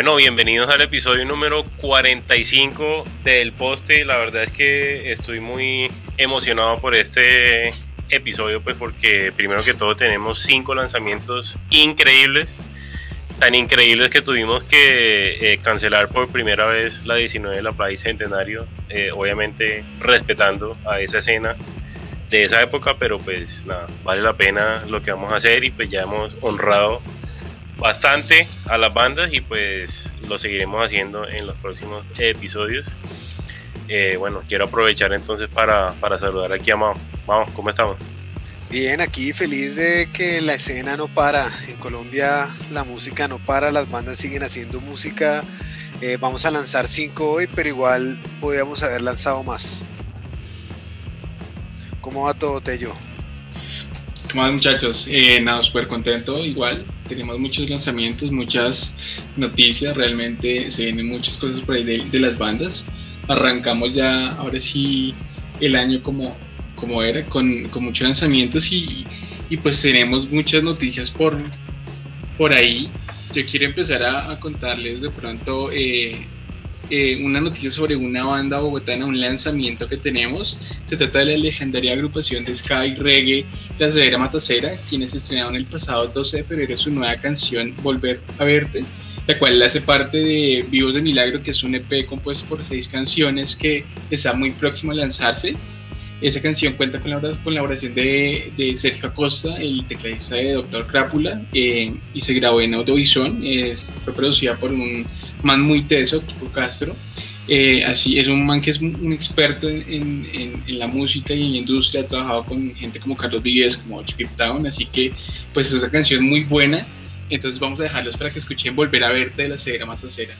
Bueno, bienvenidos al episodio número 45 del poste. La verdad es que estoy muy emocionado por este episodio, pues porque primero que todo tenemos cinco lanzamientos increíbles. Tan increíbles que tuvimos que eh, cancelar por primera vez la 19 de la Playa Centenario, eh, obviamente respetando a esa escena de esa época, pero pues nada, vale la pena lo que vamos a hacer y pues ya hemos honrado bastante a las bandas y pues lo seguiremos haciendo en los próximos episodios. Eh, bueno, quiero aprovechar entonces para, para saludar aquí a Mao. Vamos, ¿cómo estamos? Bien, aquí feliz de que la escena no para. En Colombia la música no para, las bandas siguen haciendo música. Eh, vamos a lanzar cinco hoy, pero igual podríamos haber lanzado más. ¿Cómo va todo, Tello? ¿Cómo van muchachos? Eh, nada, súper contento. Igual, tenemos muchos lanzamientos, muchas noticias. Realmente se vienen muchas cosas por ahí de, las bandas. Arrancamos ya, ahora sí, el año como, como era, con, con muchos lanzamientos y, y, pues tenemos muchas noticias por, por ahí. Yo quiero empezar a, contarles de pronto. Eh, eh, una noticia sobre una banda bogotana, un lanzamiento que tenemos. Se trata de la legendaria agrupación de Sky Reggae La Severa Matacera, quienes estrenaron el pasado 12 de febrero su nueva canción Volver a Verte, la cual hace parte de Vivos de Milagro, que es un EP compuesto por seis canciones que está muy próximo a lanzarse. Esa canción cuenta con la colaboración de, de Sergio Acosta, el tecladista de Doctor Crápula, eh, y se grabó en Audiovisual. fue producida por un man muy teso, Kiko Castro. Eh, así es un man que es un experto en, en, la música y en la industria, ha trabajado con gente como Carlos Vives, como Chip Town, así que pues esa canción es muy buena. Entonces vamos a dejarlos para que escuchen Volver a verte de la Cera Matacera.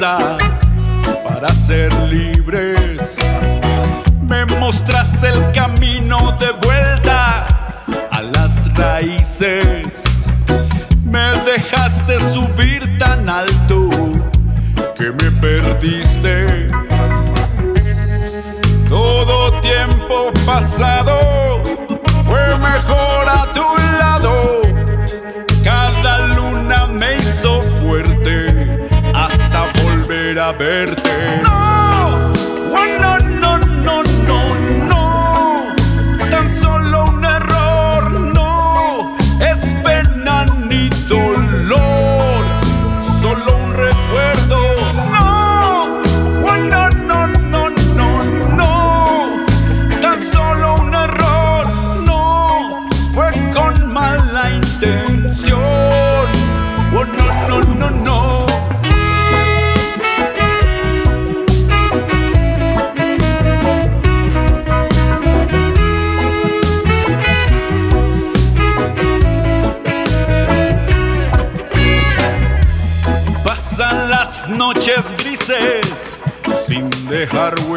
Para ser libres. Me mostraste el camino de vuelta a las raíces. Sin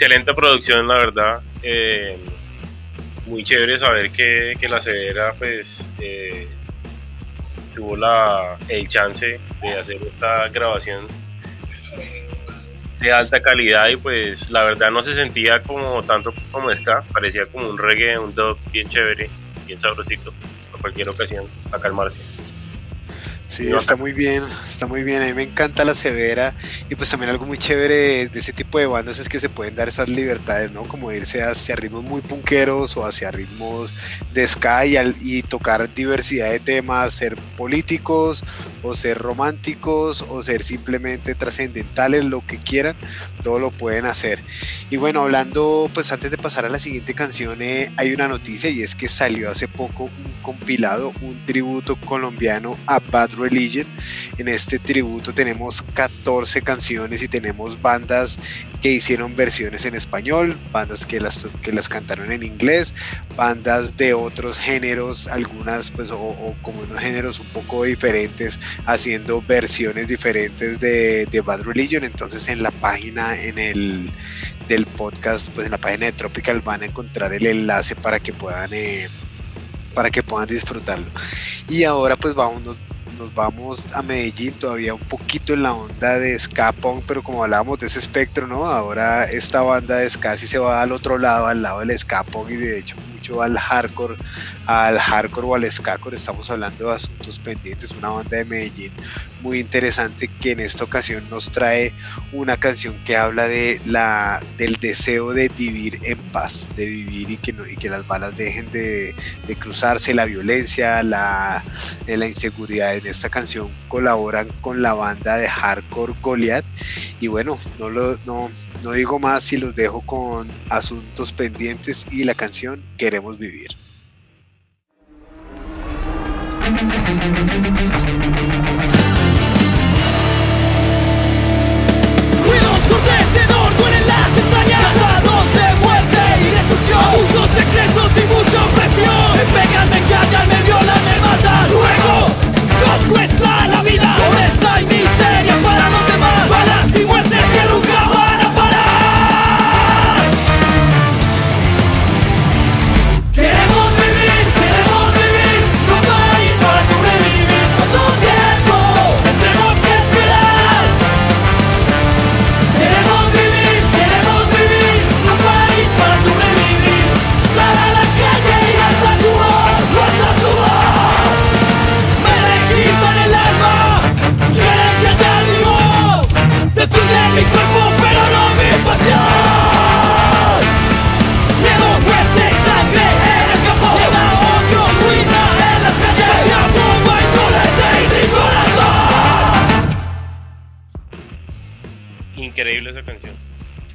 excelente producción, la verdad. Eh, muy chévere saber que, la Severa, pues, eh, tuvo la, el chance de hacer esta grabación de alta calidad y pues la verdad no se sentía como tanto como ska, parecía como un reggae, un dub bien chévere, bien sabrosito, para cualquier ocasión, para calmarse. Sí, está muy bien, está muy bien. A mí me encanta la severa y pues también algo muy chévere de ese tipo de bandas es que se pueden dar esas libertades, ¿no? Como irse hacia ritmos muy punqueros o hacia ritmos de ska y, y tocar diversidad de temas, ser políticos o ser románticos o ser simplemente trascendentales, lo que quieran, todo lo pueden hacer. Y bueno, hablando, pues antes de pasar a la siguiente canción, eh, hay una noticia y es que salió hace poco un compilado, un tributo colombiano a Bad Religion. En este tributo tenemos 14 canciones y tenemos bandas que hicieron versiones en español, bandas que las, que las cantaron en inglés, bandas de otros géneros, algunas pues o, como unos géneros un poco diferentes, haciendo versiones diferentes de, de, Bad Religion. Entonces en la página en el del podcast, pues en la página de Tropical van a encontrar el enlace para que puedan eh, para que puedan disfrutarlo. Y ahora pues vamos, nos vamos a Medellín todavía un poquito en la onda de ska pero como hablábamos de ese espectro, ¿no? Ahora esta banda de ska sí se va al otro lado, al lado del ska y de hecho mucho al hardcore, al hardcore o al skacore, estamos hablando de asuntos pendientes, una banda de Medellín muy interesante que en esta ocasión nos trae una canción que habla de la del deseo de vivir en paz, de vivir y que las balas dejen de, cruzarse, la violencia, la, la inseguridad en esta canción colaboran con la banda de hardcore Goliath y bueno, no lo no, no digo más si los dejo con asuntos pendientes y la canción Queremos vivir.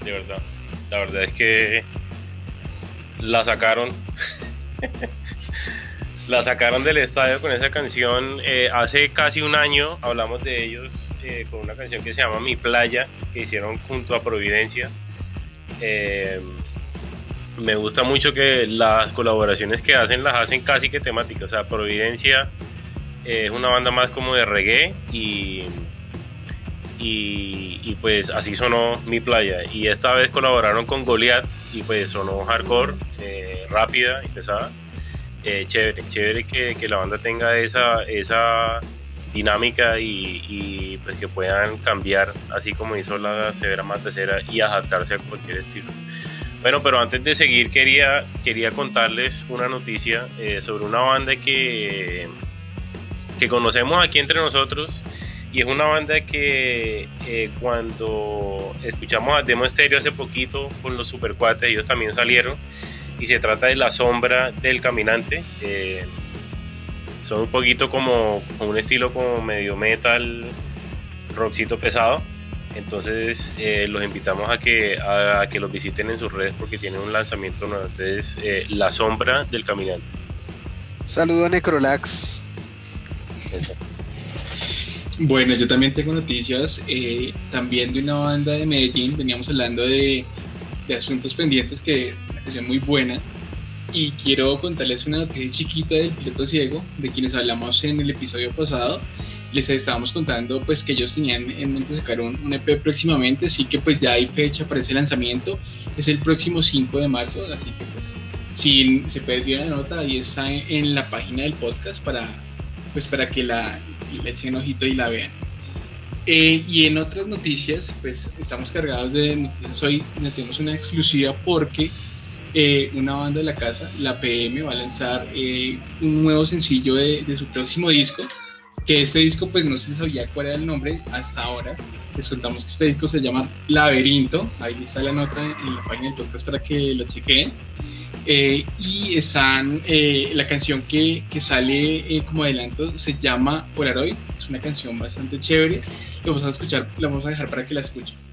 De verdad. La verdad es que la sacaron. la sacaron del estadio con esa canción. Eh, hace casi un año hablamos de ellos eh, con una canción que se llama Mi Playa, que hicieron junto a Providencia. Eh, me gusta mucho que las colaboraciones que hacen las hacen casi que temáticas. O sea, Providencia es una banda más como de reggae y, y, pues así sonó Mi Playa. Y esta vez colaboraron con Goliath y pues sonó hardcore, eh, rápida y pesada. Eh, chévere, chévere que, que, la banda tenga esa, esa dinámica y, y, pues que puedan cambiar así como hizo la Severa Matacera y adaptarse a cualquier estilo. Bueno, pero antes de seguir quería, quería contarles una noticia eh, sobre una banda que, que conocemos aquí entre nosotros y es una banda que eh, cuando escuchamos a Demo Stereo hace poquito con los Supercuates, ellos también salieron y se trata de La Sombra del Caminante. Eh, son un poquito como, como, un estilo como medio metal, rockcito pesado. Entonces eh, los invitamos a que, a, a, que los visiten en sus redes porque tienen un lanzamiento nuevo. Entonces, eh, La Sombra del Caminante. Saludo a Necrolax. Eso. Bueno, yo también tengo noticias, eh, también de una banda de Medellín, veníamos hablando de, de asuntos pendientes, que una canción muy buena, y quiero contarles una noticia chiquita del piloto ciego, de quienes hablamos en el episodio pasado, les estábamos contando pues que ellos tenían en mente sacar un, un EP próximamente, así que pues ya hay fecha para ese lanzamiento, es el próximo 5 de marzo, así que pues si se perdió la nota, ahí está en, en la página del podcast para, pues, para que la, le echen ojito y la vean. Eh, y en otras noticias, pues estamos cargados de noticias. Hoy tenemos una exclusiva porque eh, una banda de la casa, la PM, va a lanzar eh, un nuevo sencillo de, de, su próximo disco. Que este disco, pues no se sabía cuál era el nombre hasta ahora. Les contamos que este disco se llama Laberinto. Ahí está la nota en la página del podcast para que lo chequen. Eh, y están, eh, la canción que, que sale eh, como adelanto se llama Polaroid, es una canción bastante chévere, vamos a escuchar, la vamos a dejar para que la escuchen.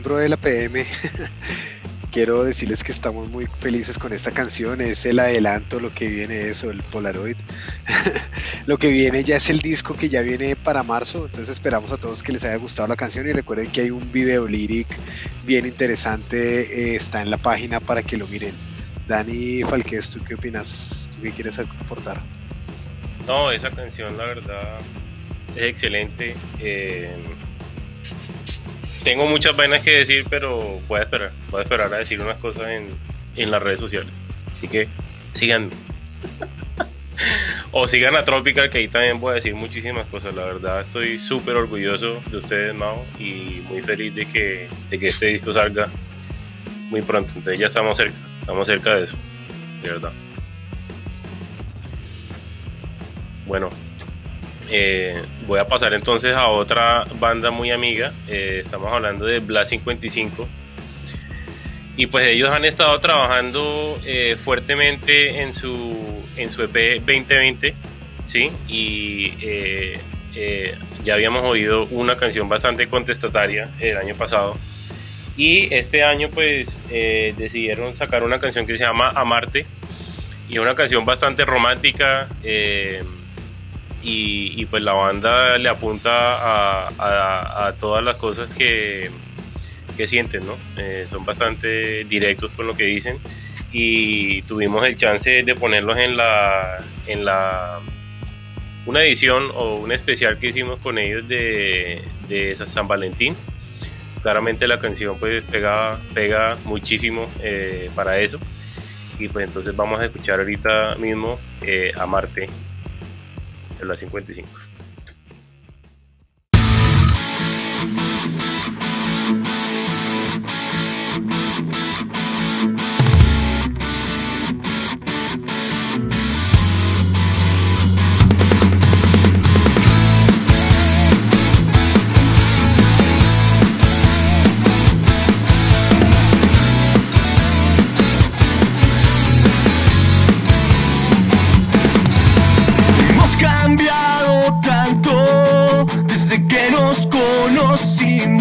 Miembro de la PM, quiero decirles que estamos muy felices con esta canción. Es el adelanto, lo que viene eso, el Polaroid. lo que viene ya es el disco que ya viene para marzo. Entonces esperamos a todos que les haya gustado la canción y recuerden que hay un video lyric bien interesante. eh, está en la página para que lo miren. Dani Falquez, ¿tú qué opinas? ¿Tú qué quieres aportar? No, esa canción la verdad es excelente. eh, tengo muchas vainas que decir, pero voy esperar. Voy a esperar a decir unas cosas en, en las redes sociales. Así que sigan. o sigan a Tropical, que ahí también voy a decir muchísimas cosas. La verdad, estoy súper orgulloso de ustedes, Mao, y muy feliz de que, de que este disco salga muy pronto. Entonces ya estamos cerca, estamos cerca de eso, de verdad. Bueno, Eh, voy a pasar entonces a otra banda muy amiga. Eh, estamos hablando de Blas 55. Y pues ellos han estado trabajando eh, fuertemente en su, en su EP 2020. ¿sí? Y ya habíamos oído una canción bastante contestataria el año pasado. Y este año pues decidieron sacar una canción que se llama Amarte. Y una canción bastante romántica. Y, y, pues la banda le apunta a, todas las cosas que, que sienten, ¿no? Eh, son bastante directos con lo que dicen. Y tuvimos el chance de ponerlos en la, en la una edición o un especial que hicimos con ellos de, de San Valentín. Claramente la canción pues pega, pega muchísimo eh, para eso. Y pues entonces vamos a escuchar ahorita mismo eh, Amarte de la 55. Que nos conocimos.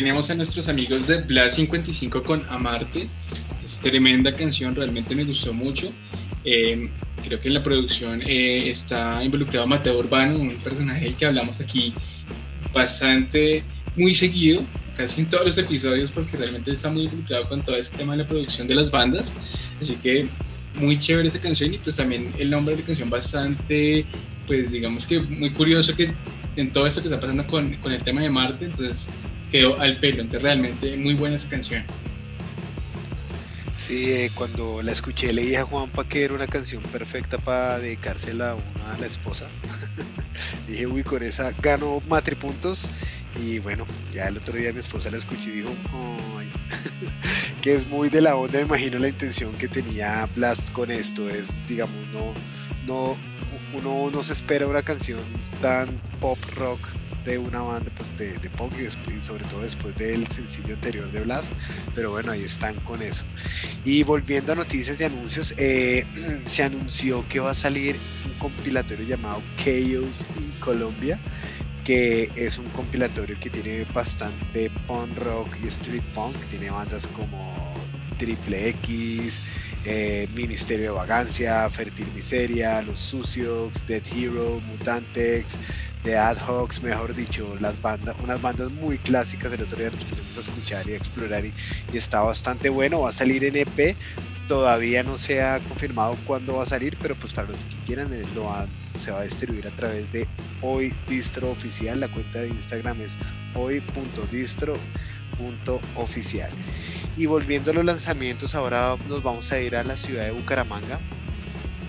Teníamos a nuestros amigos de Blast 55 con Amarte. Es tremenda canción, realmente me gustó mucho. Eh, creo que en la producción eh, está involucrado Mateo Urbano, un personaje del que hablamos aquí bastante, muy seguido, casi en todos los episodios, porque realmente está muy involucrado con todo este tema de la producción de las bandas. Así que muy chévere esa canción y pues también el nombre de la canción bastante, pues digamos que muy curioso que en todo esto que está pasando con, con el tema de Marte, entonces quedó al pelo, entonces realmente muy buena esa canción. Sí, eh, cuando la escuché le dije a Juanpa que era una canción perfecta para dedicársela a, una, a la esposa. dije, uy, con esa gano matripuntos. Y bueno, ya el otro día mi esposa la escuché y dijo, ay, que es muy de la onda, imagino la intención que tenía Blast con esto. Es, digamos, no, no, uno no se espera una canción tan pop rock de una banda pues, de, de punk y, después, y sobre todo después del sencillo anterior de Blast, pero bueno, ahí están con eso. Y volviendo a noticias de anuncios, eh, se anunció que va a salir un compilatorio llamado Chaos in Colombia, que es un compilatorio que tiene bastante punk rock y street punk, tiene bandas como Triple X, eh, Ministerio de Vagancia, Fertil Miseria, Los Sucios, Dead Hero, Mutantex, The Ad Hocs, mejor dicho, las bandas, unas bandas muy clásicas. El otro día nos pusimos escuchar y explorar y, está bastante bueno. Va a salir en EP. Todavía no se ha confirmado cuándo va a salir, pero pues para los que quieran eh, lo se va a distribuir a través de Hoy Distro Oficial. La cuenta de Instagram es hoy.distro.oficial. Y volviendo a los lanzamientos, ahora nos vamos a ir a la ciudad de Bucaramanga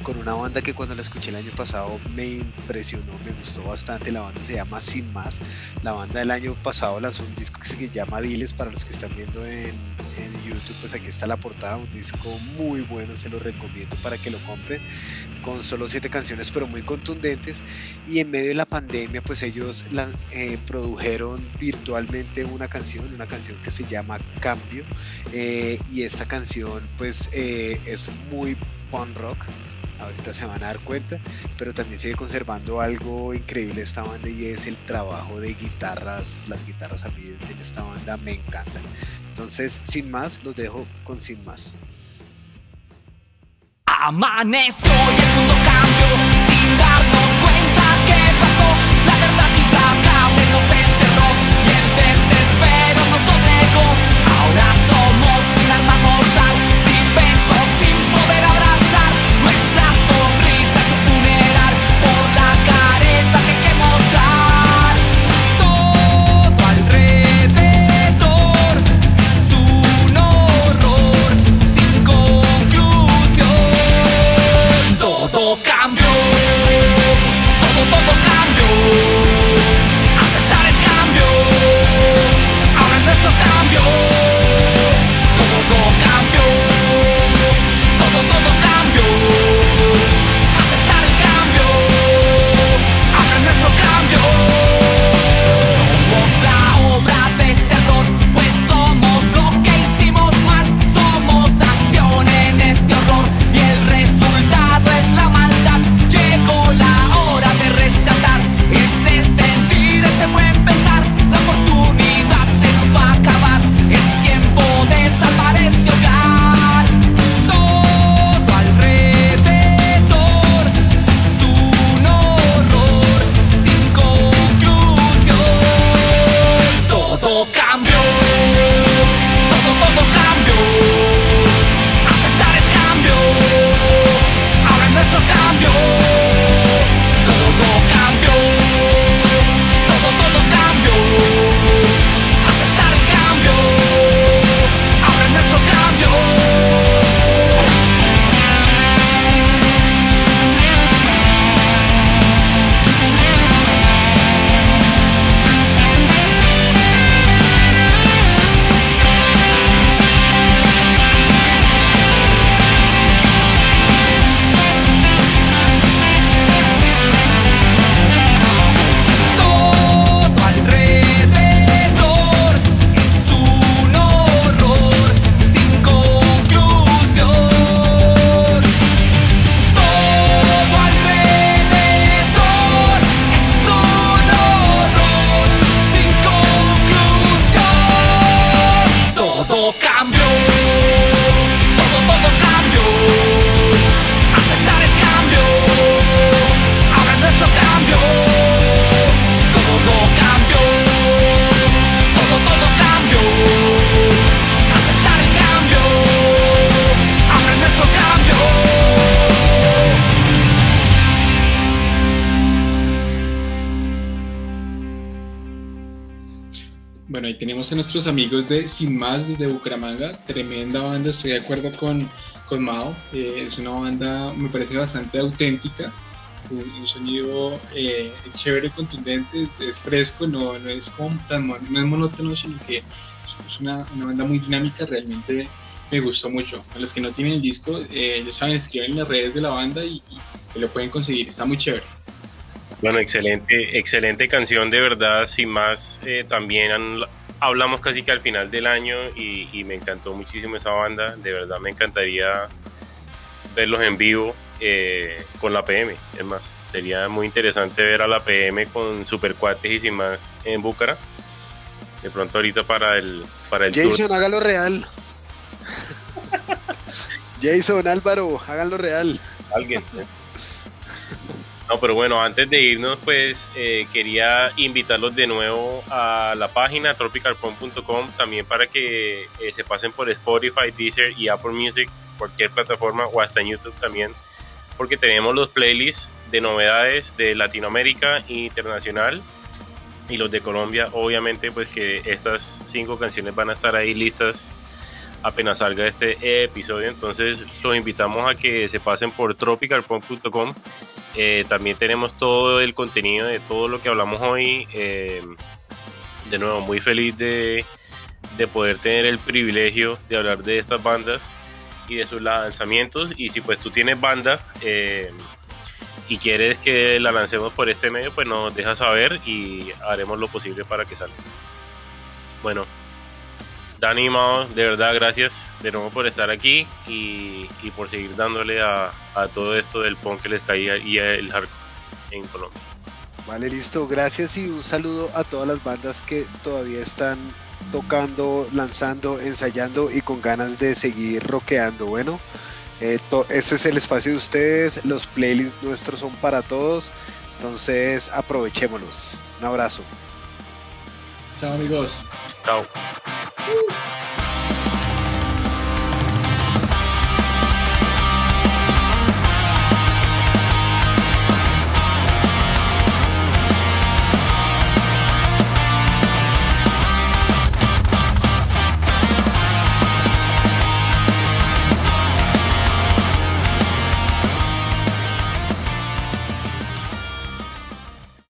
con una banda que cuando la escuché el año pasado me impresionó, me gustó bastante. La banda se llama Sin Más. La banda del año pasado lanzó un disco que se llama Diles para los que están viendo en, en YouTube. Pues aquí está la portada, un disco muy bueno, se lo recomiendo para que lo compren. Con solo siete canciones, pero muy contundentes. Y en medio de la pandemia, pues ellos eh, produjeron virtualmente una canción, una canción que se llama Cambio. Eh, y esta canción, pues eh, es muy punk rock ahorita se van a dar cuenta, pero también sigue conservando algo increíble esta banda y es el trabajo de guitarras, las guitarras a mí en esta banda me encantan. Entonces, sin más, los dejo con sin más. Bueno, ahí tenemos a nuestros amigos de Sin Más desde Bucaramanga, tremenda banda, estoy de acuerdo con, con Mao, eh, es una banda, me parece bastante auténtica, un, sonido eh, chévere, contundente, es fresco, no, no es como tan no es monótono, sino que es una, una banda muy dinámica, realmente me gustó mucho. A los que no tienen el disco, eh, ya saben, escriben en las redes de la banda y lo pueden conseguir, está muy chévere. Bueno, excelente, excelente canción, de verdad. Sin más, eh, también han- hablamos casi que al final del año y, y me encantó muchísimo esa banda. De verdad, me encantaría verlos en vivo eh, con la PM. Es más, sería muy interesante ver a la PM con Super Cuates y sin más en Búcara. De pronto, ahorita para el, para el tour. Jason, hágalo real. Jason, Álvaro, háganlo real. alguien. No, pero bueno, antes de irnos, pues eh, quería invitarlos de nuevo a la página tropicalpunk.com también para que eh, se pasen por Spotify, Deezer y Apple Music, cualquier plataforma o hasta en YouTube también, porque tenemos los playlists de novedades de Latinoamérica e internacional y los de Colombia. Obviamente, pues que estas cinco canciones van a estar ahí listas apenas salga este episodio. Entonces los invitamos a que se pasen por tropicalpunk.com. Eh, también tenemos todo el contenido de todo lo que hablamos hoy. Eh, de nuevo, muy feliz de, de poder tener el privilegio de hablar de estas bandas y de sus lanzamientos. Y si pues tú tienes banda eh, y quieres que la lancemos por este medio, pues nos dejas saber y haremos lo posible para que salga. Bueno, Dani Mao, de verdad, gracias de nuevo por estar aquí y, y por seguir dándole a, a todo esto del punk que les caía y el hardcore en Colombia. Vale, listo. Gracias y un saludo a todas las bandas que todavía están tocando, lanzando, ensayando y con ganas de seguir rockeando. Bueno, eh, este es el espacio de ustedes. Los playlists nuestros son para todos. Entonces aprovechémoslos. Un abrazo. Chao amigos. Chao. Woo.